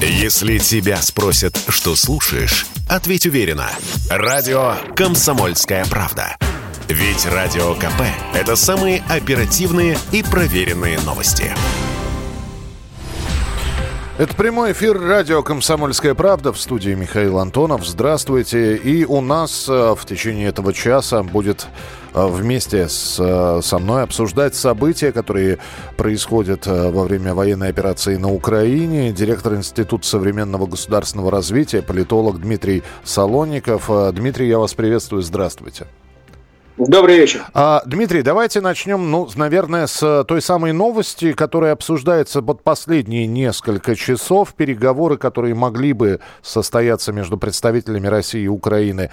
Если тебя спросят, что слушаешь, ответь уверенно. Радио «Комсомольская правда». Ведь Радио КП – это самые оперативные и проверенные новости. Это прямой эфир радио «Комсомольская правда» в студии Михаил Антонов. Здравствуйте. И у нас э, в течение этого часа будет вместе с, э, со мной обсуждать события, которые происходят во время военной операции на Украине. Директор Института современного государственного развития, политолог Дмитрий Солоников. Дмитрий, я вас приветствую. Здравствуйте. Добрый вечер. А, Дмитрий, давайте начнем, ну, наверное, с той самой новости, которая обсуждается вот последние несколько часов. Переговоры, которые могли бы состояться между представителями России и Украины,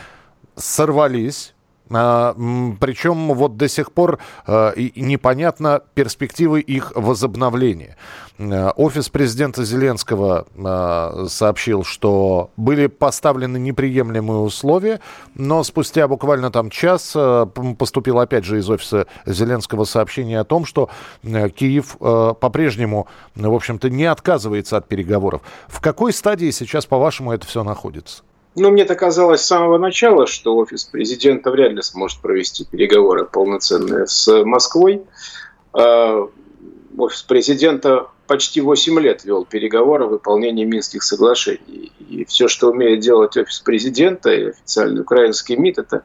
сорвались. А, причем вот до сих пор а, непонятно перспективы их возобновления. А, офис президента Зеленского а, сообщил, что были поставлены неприемлемые условия, но спустя буквально там час поступил опять же из офиса Зеленского сообщение о том, что Киев по-прежнему, в общем-то, не отказывается от переговоров. В какой стадии сейчас, по-вашему, это все находится? Ну, мне так казалось с самого начала, что офис президента вряд ли сможет провести переговоры полноценные с Москвой. А, офис президента почти 8 лет вел переговоры о выполнении Минских соглашений. И все, что умеет делать офис президента и официальный украинский МИД, это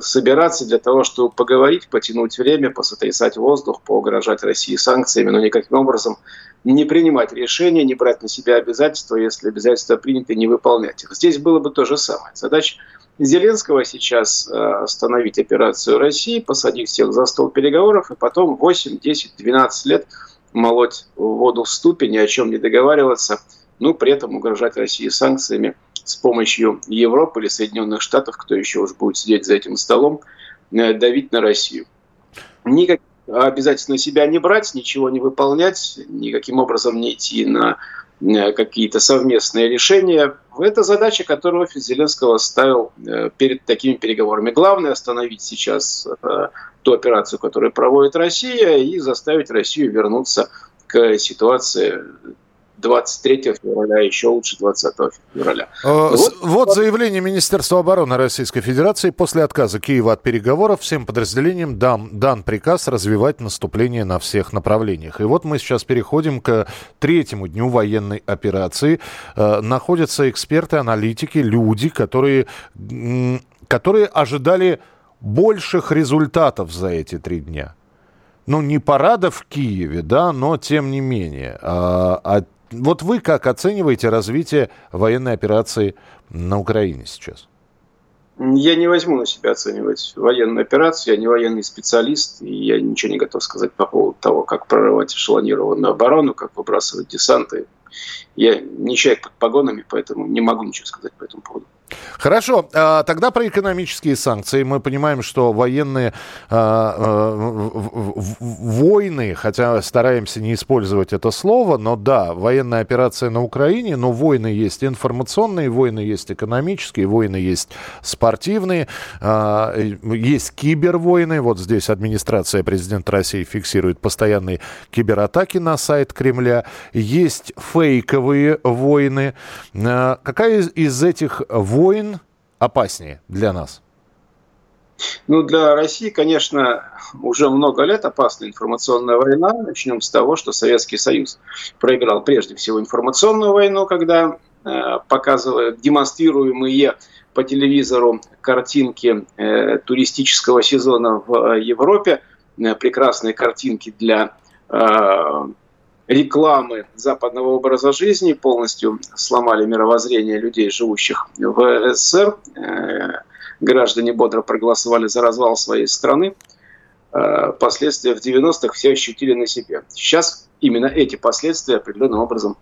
собираться для того, чтобы поговорить, потянуть время, посотрясать воздух, поугрожать России санкциями, но никаким образом не принимать решения, не брать на себя обязательства, если обязательства приняты, не выполнять их. Здесь было бы то же самое. Задача Зеленского сейчас э, остановить операцию России, посадить всех за стол переговоров и потом 8, 10, 12 лет молоть воду в ступень, ни о чем не договариваться, ну, при этом угрожать России санкциями с помощью Европы или Соединенных Штатов, кто еще уж будет сидеть за этим столом, э, давить на Россию. Никаких обязательно себя не брать, ничего не выполнять, никаким образом не идти на э, какие-то совместные решения. Это задача, которую офис Зеленского ставил э, перед такими переговорами. Главное остановить сейчас ту операцию, которую проводит Россия, и заставить Россию вернуться к ситуации 23 февраля, а еще лучше 20 февраля. Э, вот, вот заявление Министерства обороны Российской Федерации. После отказа Киева от переговоров всем подразделениям дан, дан приказ развивать наступление на всех направлениях. И вот мы сейчас переходим к третьему дню военной операции. Э, находятся эксперты, аналитики, люди, которые, которые ожидали больших результатов за эти три дня ну, не парада в Киеве, да, но тем не менее. А, а вот вы как оцениваете развитие военной операции на Украине сейчас? Я не возьму на себя оценивать военную операцию, я не военный специалист, и я ничего не готов сказать по поводу того, как прорывать эшелонированную оборону, как выбрасывать десанты. Я не человек под погонами, поэтому не могу ничего сказать по этому поводу. Хорошо, а, тогда про экономические санкции. Мы понимаем, что военные а, а, войны, хотя стараемся не использовать это слово, но да, военная операция на Украине, но войны есть информационные, войны есть экономические, войны есть спортивные, есть кибервойны. Вот здесь администрация президента России фиксирует постоянные кибератаки на сайт Кремля. Есть фейковые войны. Какая из этих войн войн опаснее для нас? Ну, для России, конечно, уже много лет опасна информационная война. Начнем с того, что Советский Союз проиграл прежде всего информационную войну, когда э, показывают демонстрируемые по телевизору картинки э, туристического сезона в Европе, э, прекрасные картинки для э, рекламы западного образа жизни, полностью сломали мировоззрение людей, живущих в СССР. Э, граждане бодро проголосовали за развал своей страны. Э, последствия в 90-х все ощутили на себе. Сейчас именно эти последствия определенным образом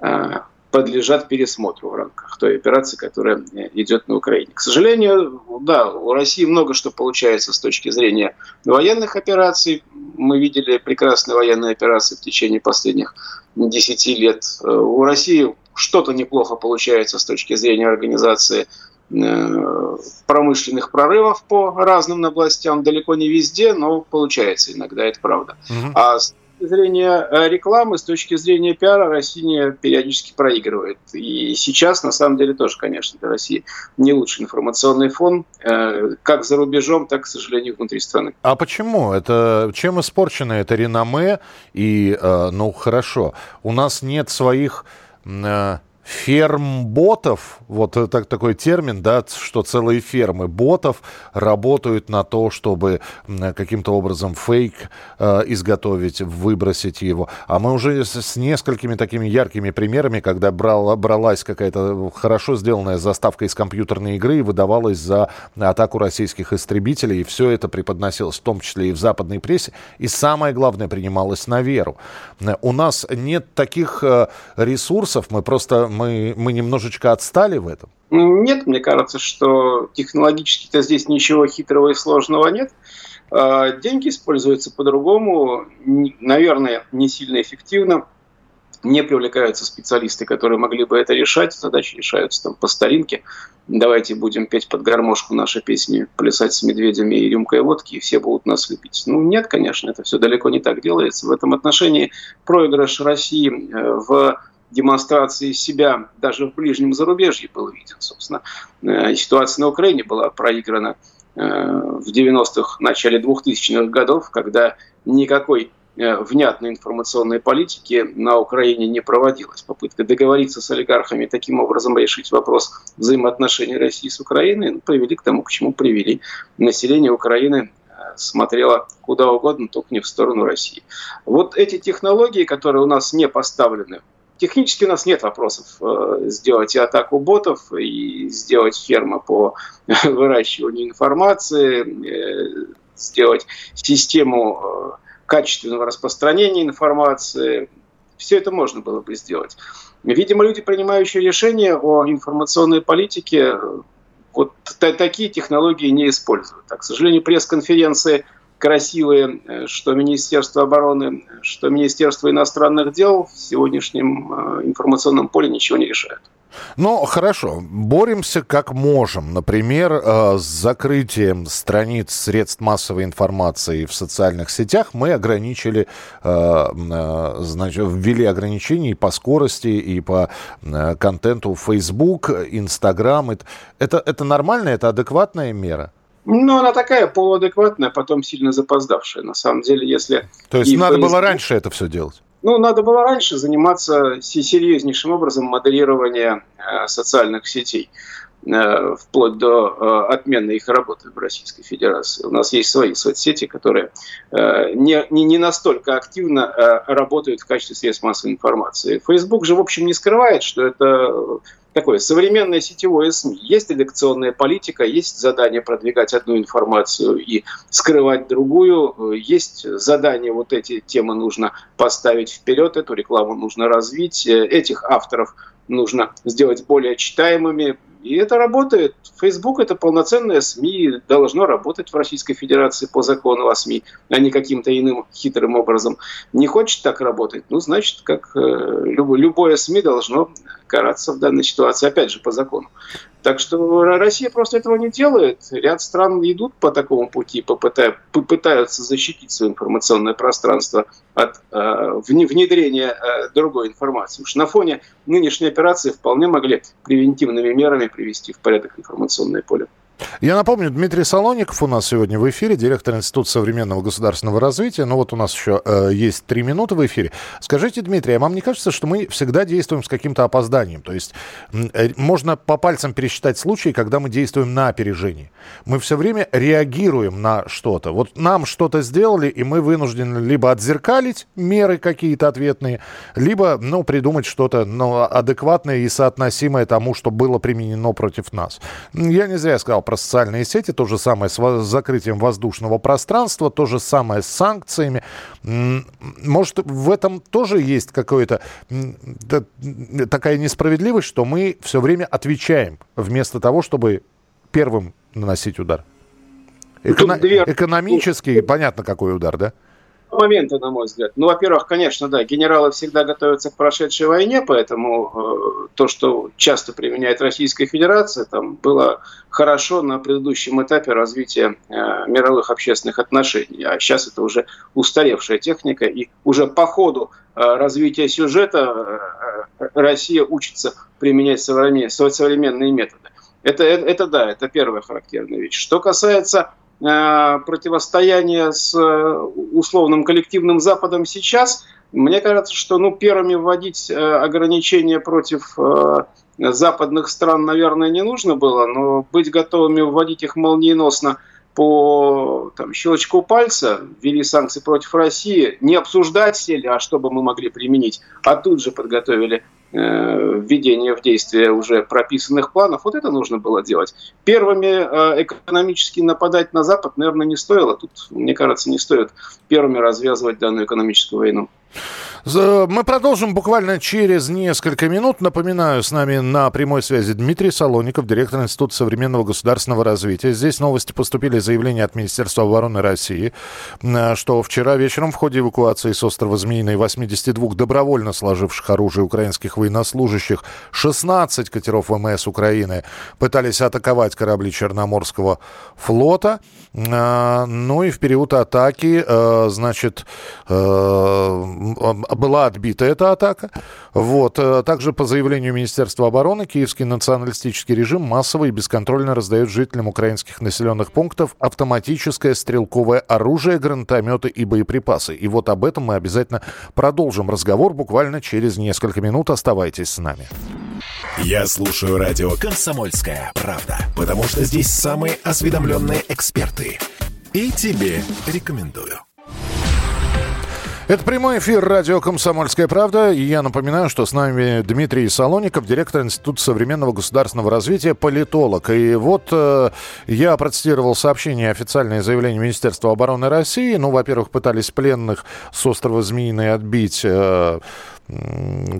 э, подлежат пересмотру в рамках той операции, которая э, идет на Украине. К сожалению, да, у России много что получается с точки зрения военных операций. Мы видели прекрасные военные операции в течение последних 10 лет. Э, у России что-то неплохо получается с точки зрения организации э, промышленных прорывов по разным областям, далеко не везде, но получается иногда, это правда. Угу. А с точки зрения э, рекламы, с точки зрения пиара Россия периодически проигрывает. И сейчас, на самом деле, тоже, конечно, для России не лучший информационный фон, э, как за рубежом, так, к сожалению, внутри страны. А почему? Это чем испорчено это реноме? И, э, ну, хорошо, у нас нет своих ферм ботов, вот так, такой термин, да, что целые фермы ботов работают на то, чтобы каким-то образом фейк э, изготовить, выбросить его. А мы уже с, с несколькими такими яркими примерами, когда брала, бралась какая-то хорошо сделанная заставка из компьютерной игры и выдавалась за атаку российских истребителей, и все это преподносилось в том числе и в западной прессе, и самое главное, принималось на веру. У нас нет таких э, ресурсов, мы просто мы, мы немножечко отстали в этом? Нет, мне кажется, что технологически-то здесь ничего хитрого и сложного нет. А, деньги используются по-другому, наверное, не сильно эффективно. Не привлекаются специалисты, которые могли бы это решать. Задачи решаются там по старинке. Давайте будем петь под гармошку наши песни, плясать с медведями и рюмкой водки, и все будут нас любить. Ну, нет, конечно, это все далеко не так делается. В этом отношении проигрыш России э, в демонстрации себя даже в ближнем зарубежье был виден. Собственно, э, ситуация на Украине была проиграна э, в 90-х, начале 2000-х годов, когда никакой э, внятной информационной политики на Украине не проводилась. Попытка договориться с олигархами, таким образом решить вопрос взаимоотношений России с Украиной, ну, привели к тому, к чему привели. Население Украины смотрело куда угодно, только не в сторону России. Вот эти технологии, которые у нас не поставлены Технически у нас нет вопросов э, сделать и атаку ботов, и сделать ферму по выращиванию информации, э, сделать систему э, качественного распространения информации. Все это можно было бы сделать. Видимо, люди, принимающие решения о информационной политике, вот такие технологии не используют. А, к сожалению, пресс-конференции – красивые, э, что Министерство обороны, что Министерство иностранных дел в сегодняшнем э, информационном поле ничего не решают. Ну, хорошо, боремся как можем. Например, э, с закрытием страниц средств массовой информации в социальных сетях мы ограничили, значит, ввели ограничения и по скорости, и по контенту Facebook, Instagram. Это, это нормально, это адекватная мера? Ну, она такая полуадекватная, потом сильно запоздавшая. На самом деле, если... То есть надо было раньше это все делать? Ну, надо было раньше заниматься серьезнейшим образом моделирования э, социальных сетей э, вплоть до э, отмены их работы в Российской Федерации. У нас есть свои соцсети, которые не, не, не настолько активно работают в качестве средств массовой информации. Facebook же, в общем, не скрывает, что это такое современное сетевое СМИ. Есть редакционная политика, есть задание продвигать одну информацию и скрывать другую. Есть задание вот эти темы нужно поставить вперед, эту рекламу нужно развить, этих авторов нужно сделать более читаемыми, и это работает. Facebook – это полноценная СМИ, должно работать в Российской Федерации по закону о СМИ, а не каким-то иным хитрым образом. Не хочет так работать, ну, значит, как э, любое СМИ должно караться в данной ситуации, опять же, по закону. Так что Россия просто этого не делает. Ряд стран идут по такому пути, попытаются защитить свое информационное пространство от э, внедрения э, другой информации. Уж на фоне нынешней операции вполне могли превентивными мерами привести в порядок информационное поле. Я напомню, Дмитрий Солоников у нас сегодня в эфире, директор Института современного государственного развития. Ну вот у нас еще э, есть три минуты в эфире. Скажите, Дмитрий, а вам не кажется, что мы всегда действуем с каким-то опозданием? То есть э, можно по пальцам пересчитать случаи, когда мы действуем на опережение. Мы все время реагируем на что-то. Вот нам что-то сделали, и мы вынуждены либо отзеркалить меры какие-то ответные, либо ну, придумать что-то ну, адекватное и соотносимое тому, что было применено против нас. Я не зря сказал про социальные сети, то же самое с закрытием воздушного пространства, то же самое с санкциями. Может, в этом тоже есть какая-то такая несправедливость, что мы все время отвечаем, вместо того, чтобы первым наносить удар? Эко- экономический, понятно, какой удар, да? Моменты, на мой взгляд. Ну, во-первых, конечно, да, генералы всегда готовятся к прошедшей войне, поэтому э, то, что часто применяет Российская Федерация, там было хорошо на предыдущем этапе развития э, мировых общественных отношений. А сейчас это уже устаревшая техника, и уже по ходу э, развития сюжета э, Россия учится применять современные, современные методы. Это, это, это да, это первая характерная вещь. Что касается противостояние с э, условным коллективным Западом сейчас, мне кажется, что ну, первыми вводить э, ограничения против западных стран, наверное, не нужно было, но быть готовыми вводить их молниеносно по там, щелчку пальца, ввели санкции против России, не обсуждать сели, а что бы мы могли применить, а тут же подготовили Э, введение в действие уже прописанных планов, вот это нужно было делать. Первыми э, экономически нападать на Запад, наверное, не стоило. Тут, мне кажется, не стоит первыми развязывать данную экономическую войну. Мы продолжим буквально через несколько минут. Напоминаю, с нами на прямой связи Дмитрий Солоников, директор Института современного государственного развития. Здесь новости поступили заявления от Министерства обороны России, э, что вчера вечером в ходе эвакуации с острова Змеиной 82 добровольно сложивших оружие украинских военнослужащих 16 катеров ВМС Украины пытались атаковать корабли Черноморского флота. Э, ну и в период атаки, э, значит, была отбита эта атака. Вот. Э, также по заявлению Министерства обороны, киевский националистический режим массово и бесконтрольно раздает жителям украинских населенных пунктов автоматическое стрелковое оружие, гранатометы и боеприпасы. И вот об этом мы обязательно продолжим разговор буквально через несколько минут. Оставайтесь с нами. Я слушаю радио «Комсомольская правда», потому что здесь самые осведомленные эксперты. И тебе рекомендую. Это прямой эфир радио «Комсомольская правда». И я напоминаю, что с нами Дмитрий Солоников, директор Института современного государственного развития, политолог. И вот э, я процитировал сообщение, официальное заявление Министерства обороны России. Ну, во-первых, пытались пленных с острова Змеиный отбить... Э,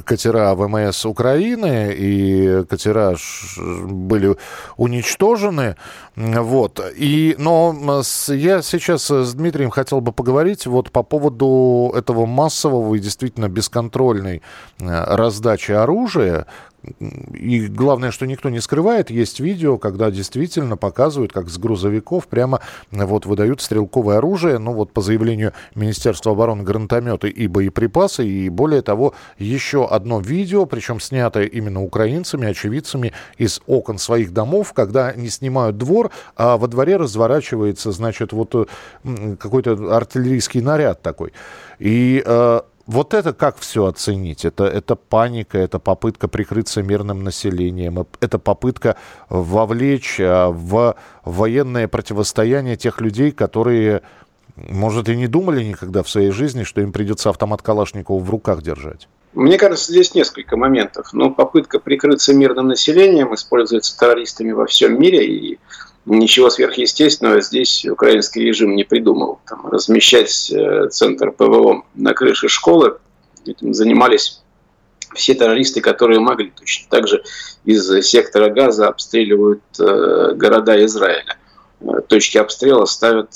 катера ВМС Украины, и катера были уничтожены. Вот. И, но я сейчас с Дмитрием хотел бы поговорить вот по поводу этого массового и действительно бесконтрольной э, раздачи оружия, и главное, что никто не скрывает, есть видео, когда действительно показывают, как с грузовиков прямо вот выдают стрелковое оружие, ну вот по заявлению Министерства обороны гранатометы и боеприпасы, и более того, еще одно видео, причем снятое именно украинцами, очевидцами из окон своих домов, когда они снимают двор, а во дворе разворачивается, значит, вот какой-то артиллерийский наряд такой. И э, вот это как все оценить? Это, это паника, это попытка прикрыться мирным населением, это попытка вовлечь а, в военное противостояние тех людей, которые, может, и не думали никогда в своей жизни, что им придется автомат Калашникова в руках держать. Мне кажется, здесь несколько моментов. Но попытка прикрыться мирным населением используется террористами во всем мире, и ничего сверхъестественного здесь украинский режим не придумал. Там, размещать э, центр ПВО на крыше школы, этим занимались все террористы, которые могли. Точно так же из сектора газа обстреливают э, города Израиля. Э, точки обстрела ставят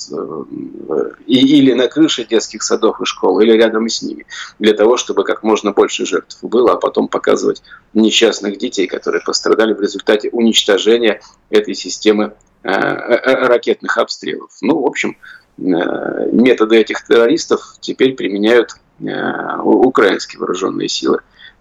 или на крыше детских садов и школ, или рядом с ними, для того, чтобы как можно больше жертв было, а потом показывать несчастных детей, которые пострадали в результате уничтожения этой системы ракетных обстрелов. Ну, в общем, э, методы этих террористов теперь применяют украинские вооруженные силы.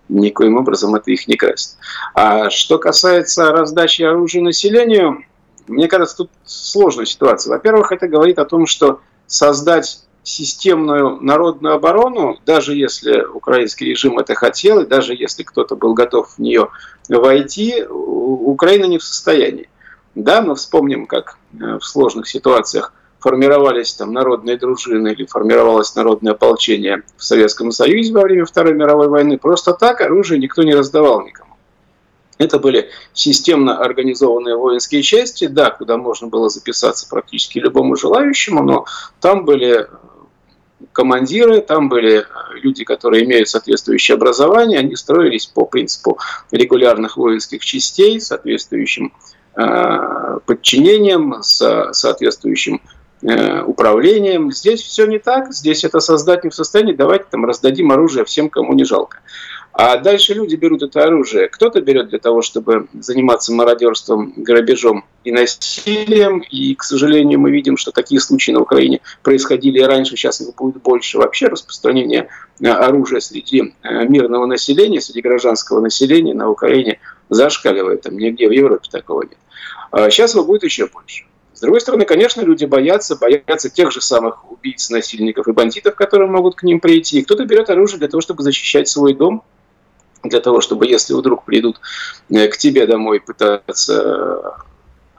Никоим образом это их не красит. А что касается раздачи оружия населению, мне кажется, тут сложная ситуация. Во-первых, это говорит о том, что создать системную народную оборону, даже если украинский режим это хотел, и даже если кто-то был готов в нее войти, Украина не в состоянии. Да, мы вспомним, как э, в сложных ситуациях формировались там народные дружины или формировалось народное ополчение в Советском Союзе во время Второй мировой войны. Просто так оружие никто не раздавал никому. Это были системно организованные воинские части, да, куда можно было записаться практически любому желающему, но там были командиры, там были люди, которые имеют соответствующее образование, они строились по принципу регулярных воинских частей, соответствующим Э, подчинением, с соответствующим э, управлением. Здесь все не так, здесь это создать не в состоянии, давайте там раздадим оружие всем, кому не жалко. А дальше люди берут это оружие. Кто-то берет для того, чтобы заниматься мародерством, грабежом и насилием. И, к сожалению, мы видим, что такие случаи на Украине происходили и раньше, сейчас их будет больше. Вообще распространение э, оружия среди э, мирного населения, среди гражданского населения на Украине зашкаливает. Там нигде в Европе такого нет. А сейчас его будет еще больше. С другой стороны, конечно, люди боятся, боятся тех же самых убийц, насильников и бандитов, которые могут к ним прийти. Кто-то берет оружие для того, чтобы защищать свой дом, для того, чтобы если вдруг придут э, к тебе домой пытаться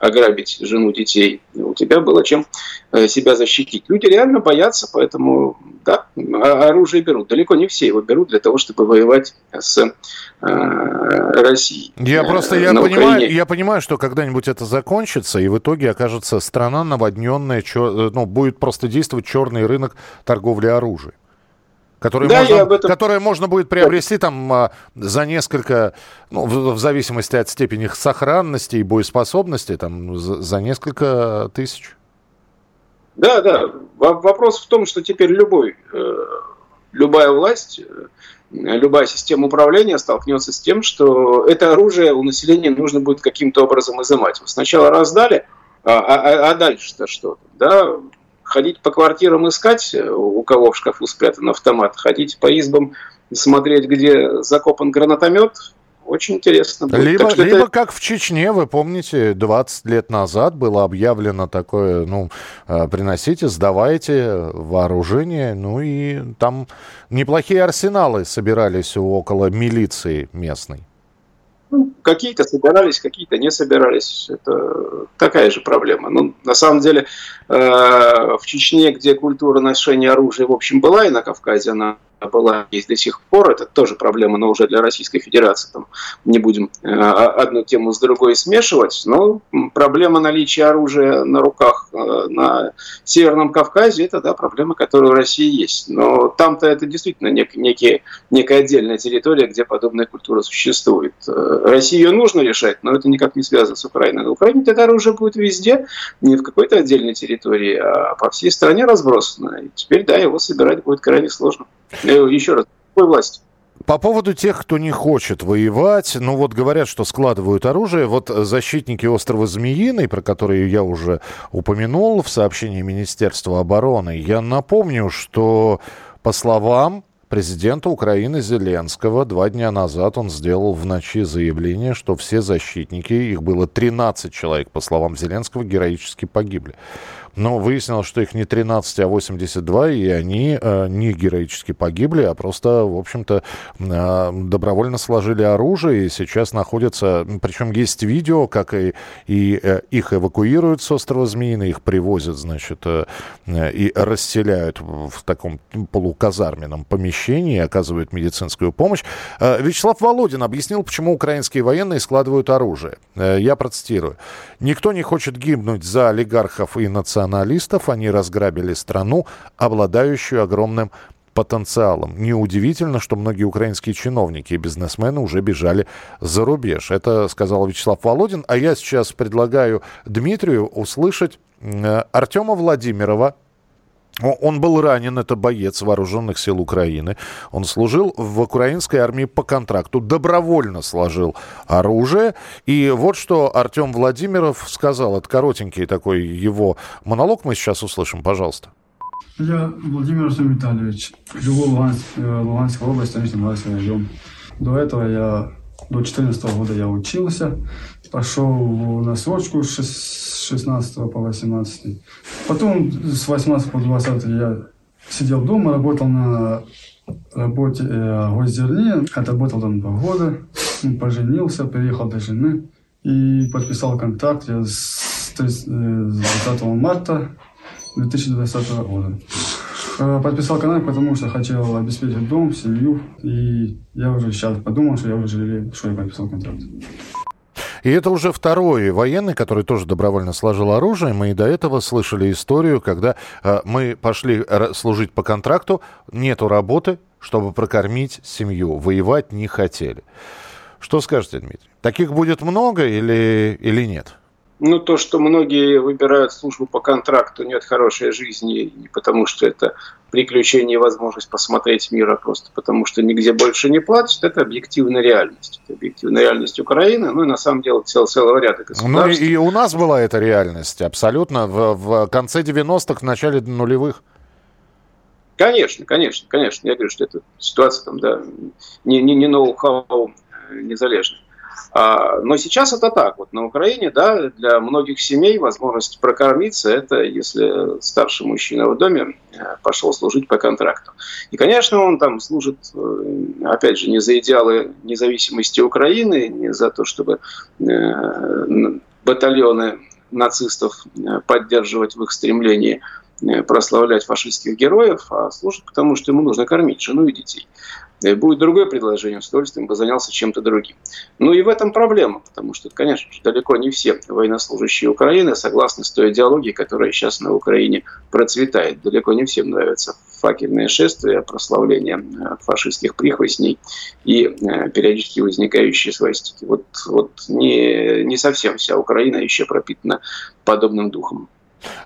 ограбить жену, детей, у тебя было чем э, себя защитить. Люди реально боятся, поэтому, да, оружие берут. Далеко не все его берут для того, чтобы воевать с э, Россией. Я просто я понимаю, я понимаю, что когда-нибудь это закончится, и в итоге окажется страна наводненная, ну, будет просто действовать черный рынок торговли оружием которые да, можно, этом... которые можно будет приобрести там а, за несколько, ну, в, в зависимости от степени их сохранности и боеспособности, там за, за несколько тысяч. Да, да. Вопрос в том, что теперь любой, э, любая власть, э, любая система управления столкнется с тем, что это оружие у населения нужно будет каким-то образом изымать. Сначала раздали, а, а, а дальше-то что? Да, ходить по квартирам искать, э, у кого в шкафу спрятан автомат, ходить по избам, смотреть, где закопан гранатомет, очень интересно будет. Либо, так либо это... как в Чечне, вы помните, 20 лет назад было объявлено такое, ну, э, приносите, сдавайте вооружение, ну и там неплохие арсеналы собирались около милиции местной. Ну, какие-то собирались, какие-то не собирались. Это такая же проблема. Ну, на самом деле, э, в Чечне, где культура ношения оружия, в общем, была, и на Кавказе она была, есть до сих пор. Это тоже проблема, но уже для Российской Федерации. Там не будем э, одну тему с другой смешивать. Но проблема наличия оружия на руках э, на Северном Кавказе, это да, проблема, которая в России есть. Но там-то это действительно нек, некие, некая отдельная территория, где подобная культура существует. Э, России ее нужно решать, но это никак не связано с Украиной. На Украине это оружие будет везде, не в какой-то отдельной территории, а по всей стране разбросано. И теперь, да, его собирать будет крайне сложно. Э, еще раз, какой власть? По поводу тех, кто не хочет воевать, ну вот говорят, что складывают оружие. Вот защитники острова Змеиный, про которые я уже упомянул в сообщении Министерства обороны, я напомню, что по словам президента Украины Зеленского. Два дня назад он сделал в ночи заявление, что все защитники, их было 13 человек, по словам Зеленского, героически погибли. Но выяснилось, что их не 13, а 82, и они э, не героически погибли, а просто, в общем-то, э, добровольно сложили оружие и сейчас находятся... Причем есть видео, как и, и э, их эвакуируют с острова Змеиный, их привозят, значит, э, э, и расселяют в таком полуказарменном помещении, оказывают медицинскую помощь. Э, Вячеслав Володин объяснил, почему украинские военные складывают оружие. Э, я процитирую. «Никто не хочет гибнуть за олигархов и националистов, националистов, они разграбили страну, обладающую огромным потенциалом. Неудивительно, что многие украинские чиновники и бизнесмены уже бежали за рубеж. Это сказал Вячеслав Володин. А я сейчас предлагаю Дмитрию услышать э, Артема Владимирова, он был ранен, это боец вооруженных сил Украины. Он служил в украинской армии по контракту, добровольно сложил оружие. И вот что Артем Владимиров сказал. Это коротенький такой его монолог. Мы сейчас услышим, пожалуйста. Я Владимир Артем Витальевич. Живу в Луганск, э, Луганской области, станично район. До этого я, до 2014 года я учился. Пошел на срочку с 16 по 18. Потом с 18 по 20 я сидел дома, работал на работе э, госдерне, отработал там два года, поженился, переехал до жены и подписал контракт я с 20 э, марта 2020 года. Э, подписал контракт, потому что хотел обеспечить дом, семью, и я уже сейчас подумал, что я уже жалею, что я подписал контракт. И это уже второй военный, который тоже добровольно сложил оружие. Мы и до этого слышали историю, когда э, мы пошли служить по контракту, нету работы, чтобы прокормить семью. Воевать не хотели. Что скажете, Дмитрий? Таких будет много или, или нет? Ну, то, что многие выбирают службу по контракту нет хорошей жизни, не потому что это приключение и возможность посмотреть мир, а просто потому что нигде больше не платят, это объективная реальность. Это объективная реальность Украины, ну и на самом деле цел, целого ряда государств. Ну и, и у нас была эта реальность абсолютно в, в конце 90-х, в начале нулевых. Конечно, конечно, конечно. Я говорю, что это ситуация там, да, не, не, не ноу-хау э, незалежная. А, но сейчас это так. Вот на Украине, да, для многих семей возможность прокормиться – это если старший мужчина в доме э, пошел служить по контракту. И, конечно, он там служит, э, опять же, не за идеалы независимости Украины, не за то, чтобы э, батальоны нацистов поддерживать в их стремлении прославлять фашистских героев, а служит потому, что ему нужно кормить жену и детей. Будет другое предложение, с удовольствием бы занялся чем-то другим. Ну и в этом проблема, потому что, конечно далеко не все военнослужащие Украины согласны с той идеологией, которая сейчас на Украине процветает. Далеко не всем нравятся факельные шествия, прославление э, фашистских прихвостней и э, периодически возникающие свастики. Вот, вот не, не совсем вся Украина еще пропитана подобным духом.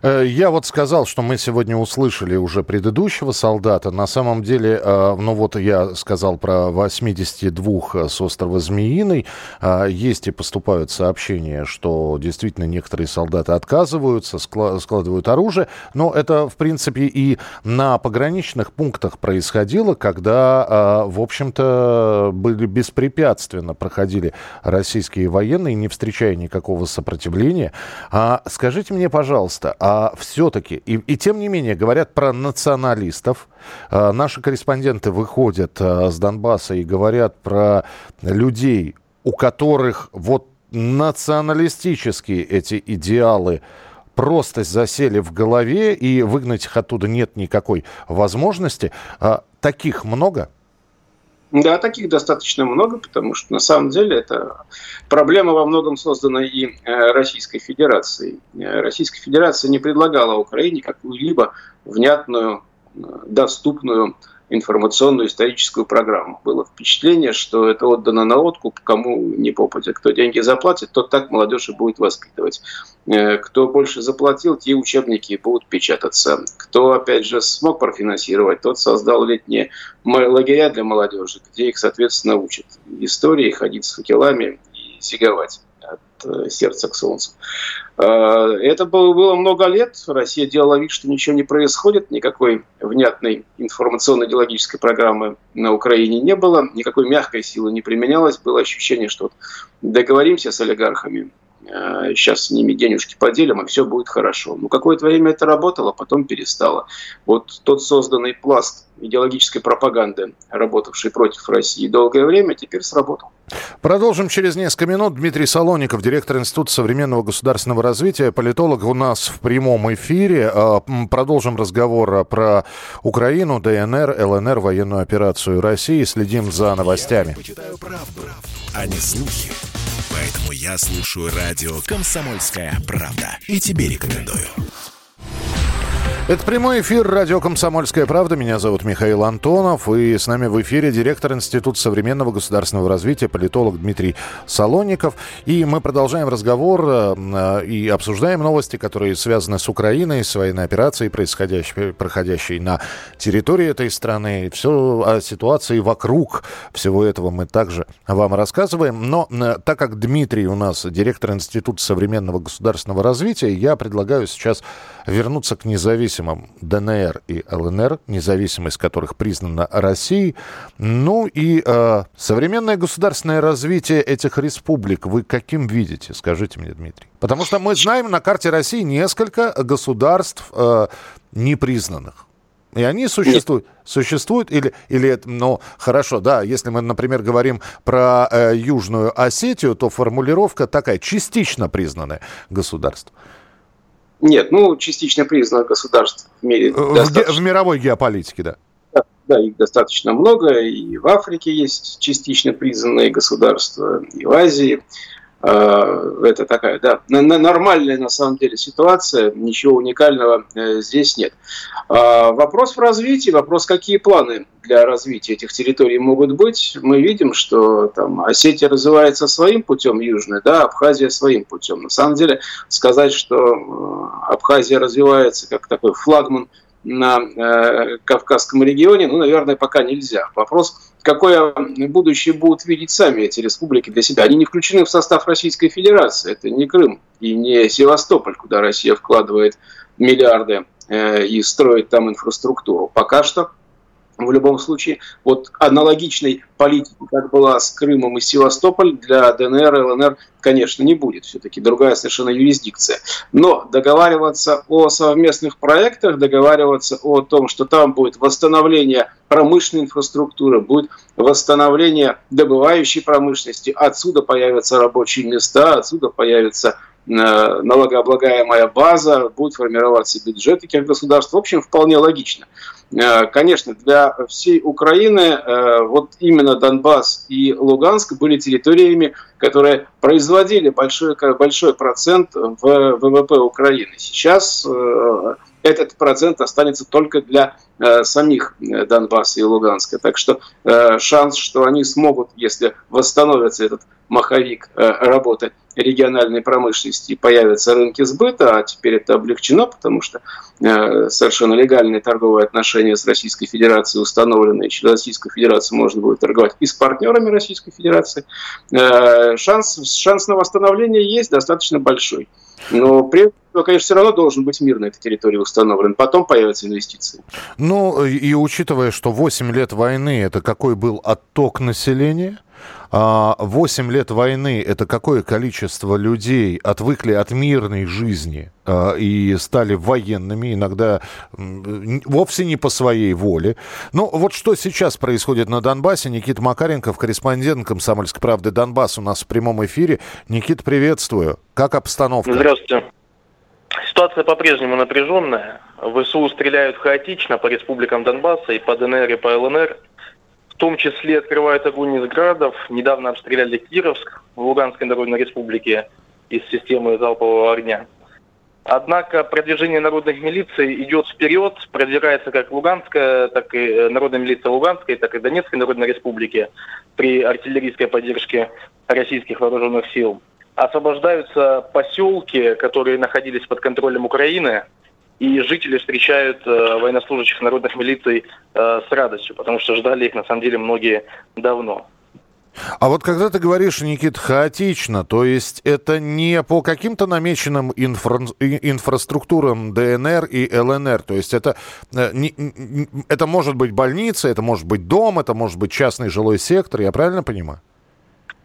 Э, я вот сказал, что мы сегодня услышали уже предыдущего солдата. На самом деле, э, ну вот я сказал про 82 с острова Змеиный. Э, есть и поступают сообщения, что действительно некоторые солдаты отказываются, складывают оружие. Но это, в принципе, и на пограничных пунктах происходило, когда, в общем-то, были беспрепятственно проходили российские военные, не встречая никакого сопротивления. А скажите мне, пожалуйста, пожалуйста, а все-таки, и, и тем не менее, говорят про националистов. А, наши корреспонденты выходят а, с Донбасса и говорят про людей, у которых вот националистические эти идеалы просто засели в голове, и выгнать их оттуда нет никакой возможности. А, таких много? Да, таких достаточно много, потому что на самом деле это проблема во многом создана и э, Российской Федерацией. Э, Российская Федерация не предлагала Украине какую-либо внятную, э, доступную информационную историческую программу. Было впечатление, что это отдано на откуп кому не попадя. Кто деньги заплатит, тот так молодежь и будет воспитывать. Э, кто больше заплатил, те учебники будут печататься. Кто, опять же, смог профинансировать, тот создал летние лагеря для молодежи, где их, соответственно, учат истории, ходить с факелами и сиговать от э, сердца к солнцу. Э, это было много лет. Россия делала вид, что ничего не происходит, никакой внятной информационно-идеологической программы на Украине не было, никакой мягкой силы не применялось. Было ощущение, что договоримся с олигархами, сейчас с ними денежки поделим, и все будет хорошо. Ну, какое-то время это работало, потом перестало. Вот тот созданный пласт идеологической пропаганды, работавший против России долгое время, теперь сработал. Продолжим через несколько минут. Дмитрий Солоников, директор Института современного государственного развития, политолог у нас в прямом эфире. А, продолжим разговор про Украину, ДНР, ЛНР, военную операцию России. Следим за новостями. Я почитаю правду, а не слухи. Поэтому я слушаю радио «Комсомольская правда». И тебе рекомендую. Это прямой эфир радио «Комсомольская правда». Меня зовут Михаил Антонов. И с нами в эфире директор Института современного государственного развития, политолог Дмитрий Солонников. И мы продолжаем разговор э, и обсуждаем новости, которые связаны с Украиной, с военной операцией, происходящей, проходящей на территории этой страны. Все о ситуации вокруг всего этого мы также вам рассказываем. Но э, так как Дмитрий у нас директор Института современного государственного развития, я предлагаю сейчас вернуться к независимым ДНР и ЛНР, независимость которых признана Россией. Ну и э, современное государственное развитие этих республик вы каким видите? Скажите мне, Дмитрий. Потому что мы знаем на карте России несколько государств э, непризнанных. И они существуют. Существуют или, или ну, хорошо, да, если мы, например, говорим про э, Южную Осетию, то формулировка такая, частично признанное государство. Нет, ну, частично признанных государств в мире в, достаточно. в мировой геополитике, да. да. Да, их достаточно много. И в Африке есть частично признанные государства, и в Азии. Это такая, да, нормальная на самом деле ситуация, ничего уникального здесь нет. Вопрос в развитии, вопрос, какие планы для развития этих территорий могут быть. Мы видим, что там Осетия развивается своим путем южной, да, Абхазия своим путем. На самом деле сказать, что Абхазия развивается как такой флагман на э, Кавказском регионе, ну, наверное, пока нельзя. Вопрос, какое будущее будут видеть сами эти республики для себя. Они не включены в состав Российской Федерации. Это не Крым и не Севастополь, куда Россия вкладывает миллиарды э, и строит там инфраструктуру. Пока что в любом случае, вот аналогичной политики, как была с Крымом и Севастополь, для ДНР и ЛНР, конечно, не будет. Все-таки другая совершенно юрисдикция. Но договариваться о совместных проектах, договариваться о том, что там будет восстановление промышленной инфраструктуры, будет восстановление добывающей промышленности, отсюда появятся рабочие места, отсюда появится э, налогооблагаемая база, будет формироваться бюджет таких государств. В общем, вполне логично. Э, конечно, для всей Украины э, вот именно Донбасс и Луганск были территориями, которые производили большой, большой процент в ВВП Украины. Сейчас э, этот процент останется только для самих Донбасса и Луганска. Так что шанс, что они смогут, если восстановится этот маховик работы региональной промышленности и появятся рынки сбыта, а теперь это облегчено, потому что совершенно легальные торговые отношения с Российской Федерацией установлены, через Российскую Федерацию можно будет торговать и с партнерами Российской Федерации. Э, шанс, шанс на восстановление есть достаточно большой. Но при этом, конечно, все равно должен быть мир на этой территории установлен. Потом появятся инвестиции. Ну, и учитывая, что 8 лет войны, это какой был отток населения? 8 а, лет войны – это какое количество людей отвыкли от мирной жизни а, и стали военными, иногда вовсе не по своей воле. Ну, вот что сейчас происходит на Донбассе. Никита Макаренков, корреспондент «Комсомольской правды» Донбасс у нас в прямом эфире. Никит, приветствую. Как обстановка? Здравствуйте. Ситуация по-прежнему напряженная. ВСУ стреляют хаотично по республикам Донбасса и по ДНР и по ЛНР – в том числе открывают огонь из градов. Недавно обстреляли Кировск в Луганской Народной Республике из системы залпового огня. Однако продвижение народных милиций идет вперед, продвигается как Луганская, так и э, народная милиция Луганской, так и Донецкой Народной Республики при артиллерийской поддержке российских вооруженных сил. Освобождаются поселки, которые находились под контролем Украины – и жители встречают э, военнослужащих народных милиций э, с радостью, потому что ждали их на самом деле многие давно. А вот когда ты говоришь, Никит, хаотично, то есть это не по каким-то намеченным инфра инфраструктурам ДНР и ЛНР, то есть это, э, это может быть больница, это может быть дом, это может быть частный жилой сектор, я правильно понимаю?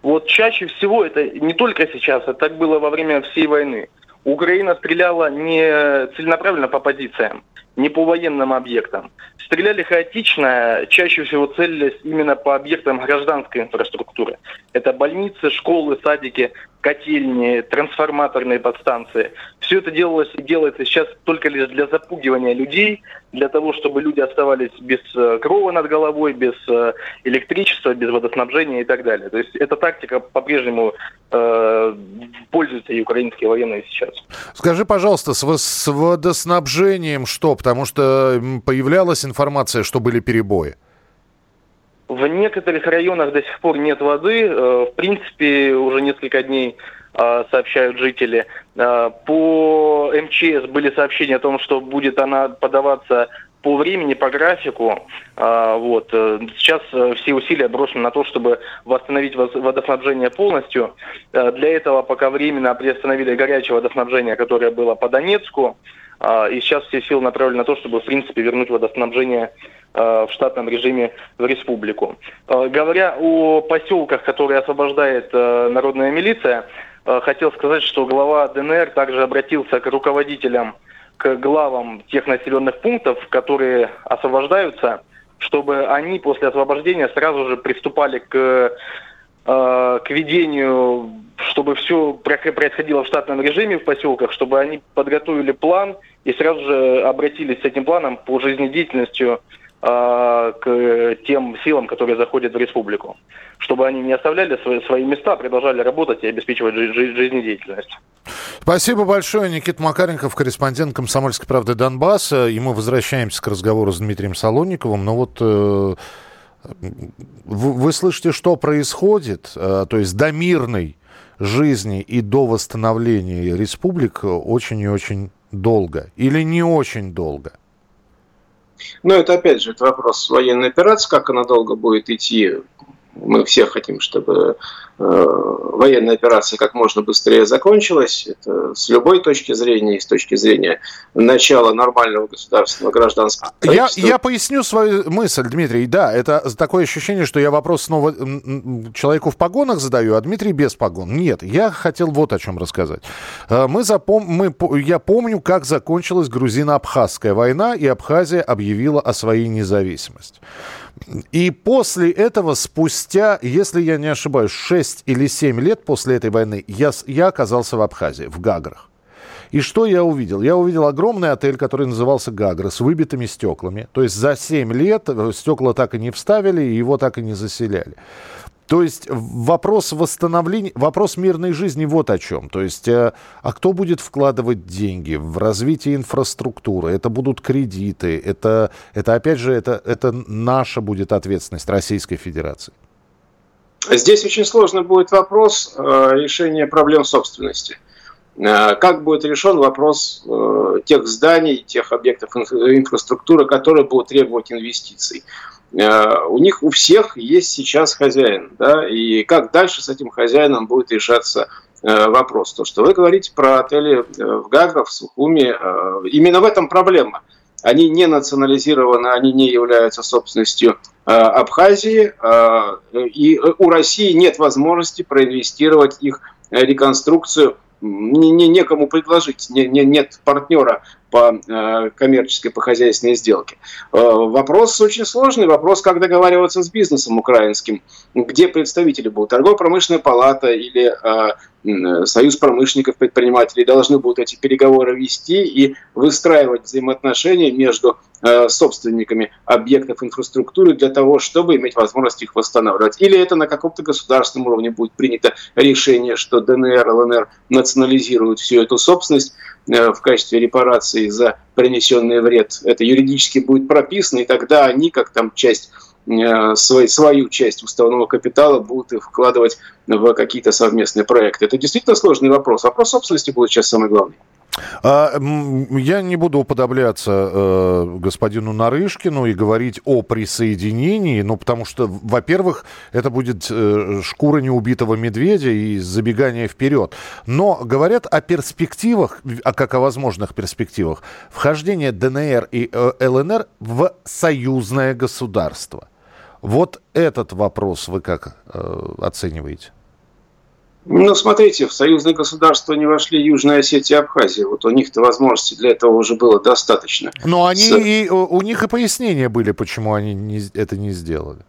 Вот чаще всего это не только сейчас, это так было во время всей войны. Украина стреляла не целенаправленно по позициям, не по военным объектам. Стреляли хаотично, чаще всего целились именно по объектам гражданской инфраструктуры. Это больницы, школы, садики, котельни, трансформаторные подстанции. Все это делалось и делается сейчас только лишь для запугивания людей, для того, чтобы люди оставались без э, крова над головой, без э, электричества, без водоснабжения и так далее. То есть эта тактика по-прежнему э, пользуются и украинские военные сейчас. Скажи, пожалуйста, с, с водоснабжением что? Потому что появлялась информация, что были перебои. В некоторых районах до сих пор нет воды. Э, в принципе, уже несколько дней э, сообщают жители. Э, по МЧС были сообщения о том, что будет она подаваться по времени, по графику. Вот. Сейчас все усилия брошены на то, чтобы восстановить водоснабжение полностью. Для этого пока временно приостановили горячее водоснабжение, которое было по Донецку. И сейчас все силы направлены на то, чтобы, в принципе, вернуть водоснабжение Э, в штатном режиме в республику. Э, говоря о поселках, которые освобождает народная милиция, хотел сказать, что глава ДНР также обратился к руководителям, к главам тех населенных пунктов, которые освобождаются, чтобы они после освобождения сразу же приступали к к ведению, чтобы все происходило в штатном режиме в поселках, чтобы они подготовили план и сразу же обратились с этим планом по жизнедеятельности э, к тем силам, которые заходят в республику, чтобы они не оставляли свои, свои места, продолжали работать и обеспечивать жи- жи- жизнедеятельность. Спасибо большое. Никита Макаренков, корреспондент «Комсомольской правды» Донбасса. И мы возвращаемся к разговору с Дмитрием Солонниковым. Но вот э, вы, вы слышите, что происходит? Э, то есть до мирной жизни и до восстановления республик очень и очень долго. Или не очень долго? Ну, это опять же это вопрос военной операции, как она долго будет идти. Мы все хотим, чтобы военная операция как можно быстрее закончилась. Это с любой точки зрения, и с точки зрения начала нормального государственного гражданского я, я поясню свою мысль, Дмитрий. Да, это такое ощущение, что я вопрос снова человеку в погонах задаю, а Дмитрий без погон. Нет, я хотел вот о чем рассказать. Э, мы запом... мы... Я помню, как закончилась грузино-абхазская война, и Абхазия объявила о своей независимости. И после этого, спустя, если я не ошибаюсь, 6 или 7 лет после этой войны, я, я оказался в Абхазии, в Гаграх. И что я увидел? Я увидел огромный отель, который назывался Гагра, с выбитыми стеклами. То есть за 7 лет стекла так и не вставили, и его так и не заселяли. То есть вопрос восстановления, вопрос мирной жизни вот о чем. То есть, э, а кто будет вкладывать деньги в развитие инфраструктуры? Это будут кредиты, это, это опять же, это, это наша будет ответственность Российской Федерации. Здесь очень сложный будет вопрос э, решения проблем собственности. Э, как будет решен вопрос тех зданий, тех объектов инфраструктуры, которые будут требовать инвестиций? Э, у них у всех есть сейчас хозяин, да, и как дальше с этим хозяином будет решаться э, вопрос. То, что вы говорите про отели э, в Гаграх, в Сухуме, именно в этом проблема. Они не национализированы, они не являются собственностью Абхазии, и у России нет возможности проинвестировать их реконструкцию. Не, не, некому предложить, не, не, нет партнера по э, коммерческой, по хозяйственной сделке. Э, вопрос очень сложный, вопрос, как договариваться с бизнесом украинским, где представители будут, торгово-промышленная палата или э, Союз промышленников, предпринимателей должны будут эти переговоры вести и выстраивать взаимоотношения между собственниками объектов инфраструктуры для того, чтобы иметь возможность их восстанавливать. Или это на каком-то государственном уровне будет принято решение, что ДНР, ЛНР национализируют всю эту собственность в качестве репарации за принесенный вред. Это юридически будет прописано, и тогда они, как там часть Э, свой, свою часть уставного капитала будут вкладывать в какие-то совместные проекты. Это действительно сложный вопрос. Вопрос собственности будет сейчас самый главный. А, я не буду уподобляться э, господину Нарышкину и говорить о присоединении, ну, потому что, во-первых, это будет э, шкура неубитого медведя и забегание вперед. Но говорят о перспективах, а как о возможных перспективах, вхождения ДНР и э, ЛНР в союзное государство. Вот этот вопрос вы как оцениваете? Ну, смотрите, в союзное государство не вошли Южная Осетия и Абхазия. Вот у них-то возможности для этого уже было достаточно. Но они С... и, у них и пояснения были, почему они не, это не сделали.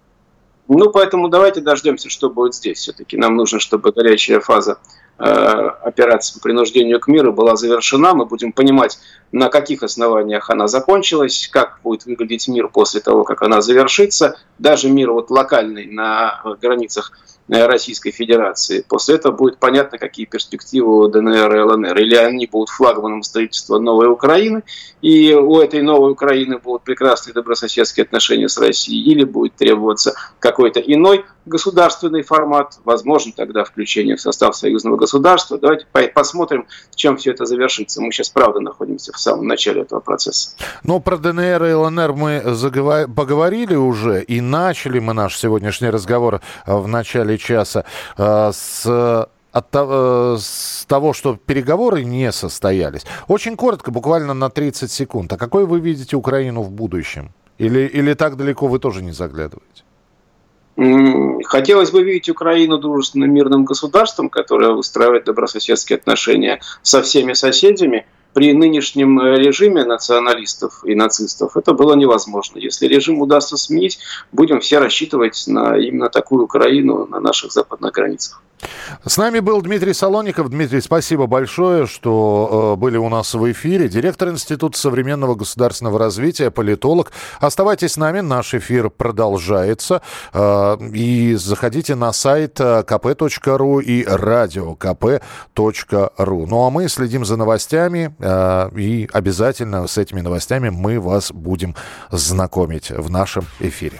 Ну, поэтому давайте дождемся, что будет здесь. Все-таки нам нужно, чтобы горячая фаза э, операции по принуждению к миру была завершена. Мы будем понимать, на каких основаниях она закончилась, как будет выглядеть мир после того, как она завершится. Даже мир вот локальный на границах Российской Федерации. После этого будет понятно, какие перспективы у ДНР и ЛНР. Или они будут флагманом строительства новой Украины, и у этой новой Украины будут прекрасные добрососедские отношения с Россией, или будет требоваться какой-то иной государственный формат, возможно, тогда включение в состав союзного государства. Давайте посмотрим, чем все это завершится. Мы сейчас, правда, находимся в самом начале этого процесса. Но про ДНР и ЛНР мы поговорили уже, и начали мы наш сегодняшний разговор э, в начале часа э, с от того, э, с того, что переговоры не состоялись. Очень коротко, буквально на 30 секунд. А какой вы видите Украину в будущем? Или, или так далеко вы тоже не заглядываете? Хотелось бы видеть Украину дружественным мирным государством, которое выстраивает добрососедские отношения со всеми соседями – при нынешнем э, режиме националистов и нацистов это было невозможно. Если режим удастся сменить, будем все рассчитывать на именно такую Украину на наших западных границах. С нами был Дмитрий Солоников. Дмитрий, спасибо большое, что э, были у нас в эфире. Директор Института современного государственного развития, политолог. Оставайтесь с нами, наш эфир продолжается. Э, и заходите на сайт э, kp.ru и radiokp.ru. Ну а мы следим за новостями э, и обязательно с этими новостями мы вас будем знакомить в нашем эфире.